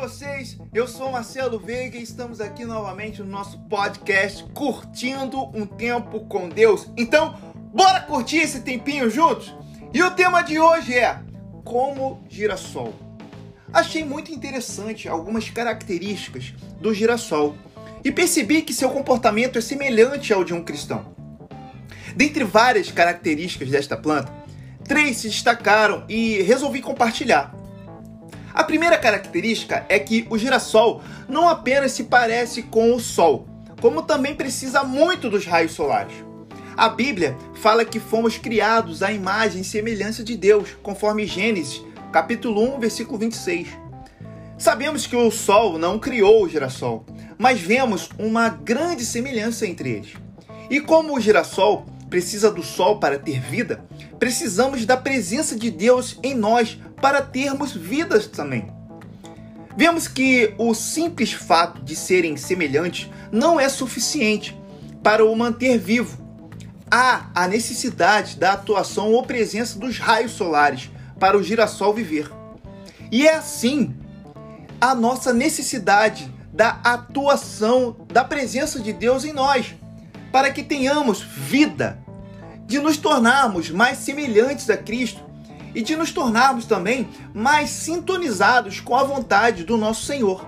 vocês? Eu sou Marcelo Veiga e estamos aqui novamente no nosso podcast Curtindo um Tempo com Deus. Então, bora curtir esse tempinho juntos? E o tema de hoje é Como Girassol. Achei muito interessante algumas características do girassol e percebi que seu comportamento é semelhante ao de um cristão. Dentre várias características desta planta, três se destacaram e resolvi compartilhar. A primeira característica é que o girassol não apenas se parece com o Sol, como também precisa muito dos raios solares. A Bíblia fala que fomos criados à imagem e semelhança de Deus, conforme Gênesis, capítulo 1, versículo 26. Sabemos que o Sol não criou o girassol, mas vemos uma grande semelhança entre eles. E como o girassol precisa do Sol para ter vida, precisamos da presença de Deus em nós para termos vidas também. Vemos que o simples fato de serem semelhantes não é suficiente para o manter vivo. Há a necessidade da atuação ou presença dos raios solares para o girassol viver. E é assim a nossa necessidade da atuação da presença de Deus em nós, para que tenhamos vida, de nos tornarmos mais semelhantes a Cristo e de nos tornarmos também mais sintonizados com a vontade do nosso Senhor.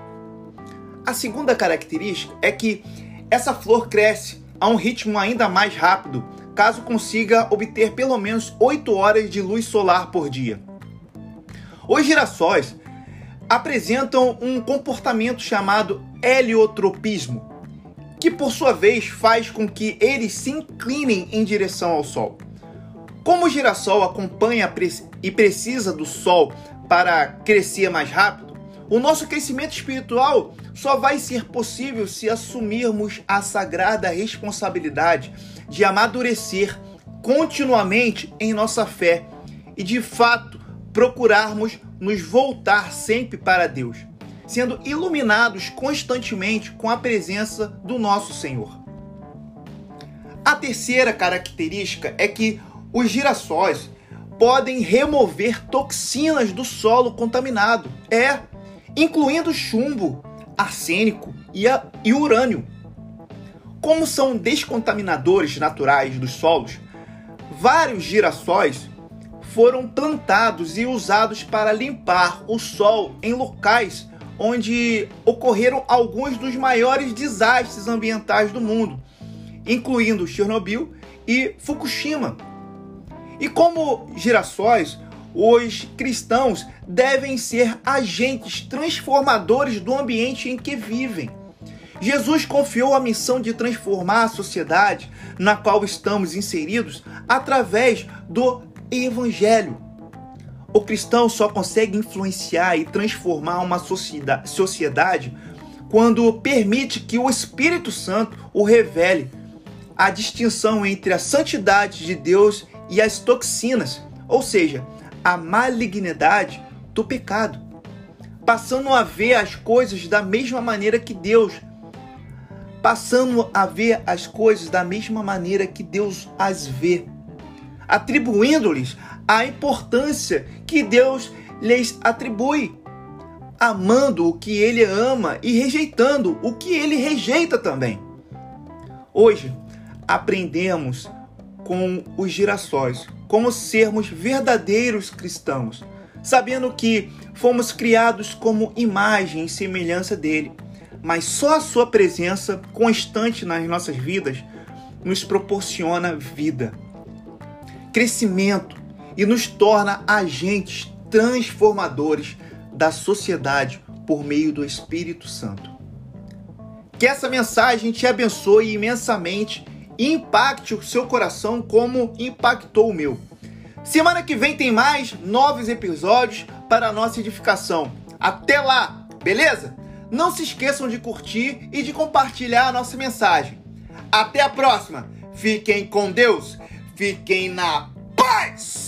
A segunda característica é que essa flor cresce a um ritmo ainda mais rápido, caso consiga obter pelo menos 8 horas de luz solar por dia. Os girassóis apresentam um comportamento chamado heliotropismo, que por sua vez faz com que eles se inclinem em direção ao Sol. Como o girassol acompanha e precisa do sol para crescer mais rápido, o nosso crescimento espiritual só vai ser possível se assumirmos a sagrada responsabilidade de amadurecer continuamente em nossa fé e de fato procurarmos nos voltar sempre para Deus, sendo iluminados constantemente com a presença do nosso Senhor. A terceira característica é que os girassóis podem remover toxinas do solo contaminado, é, incluindo chumbo, arsênico e, a, e urânio. Como são descontaminadores naturais dos solos, vários girassóis foram plantados e usados para limpar o sol em locais onde ocorreram alguns dos maiores desastres ambientais do mundo, incluindo Chernobyl e Fukushima, e como girassóis, os cristãos devem ser agentes transformadores do ambiente em que vivem. Jesus confiou a missão de transformar a sociedade na qual estamos inseridos através do Evangelho. O cristão só consegue influenciar e transformar uma sociedade quando permite que o Espírito Santo o revele. A distinção entre a santidade de Deus e as toxinas, ou seja, a malignidade do pecado, passando a ver as coisas da mesma maneira que Deus, passando a ver as coisas da mesma maneira que Deus as vê, atribuindo-lhes a importância que Deus lhes atribui, amando o que ele ama e rejeitando o que ele rejeita também. Hoje aprendemos com os girassóis, como sermos verdadeiros cristãos, sabendo que fomos criados como imagem e semelhança dele, mas só a sua presença constante nas nossas vidas nos proporciona vida, crescimento e nos torna agentes transformadores da sociedade por meio do Espírito Santo. Que essa mensagem te abençoe imensamente e impacte o seu coração como impactou o meu. Semana que vem tem mais novos episódios para a nossa edificação. Até lá, beleza? Não se esqueçam de curtir e de compartilhar a nossa mensagem. Até a próxima. Fiquem com Deus. Fiquem na paz.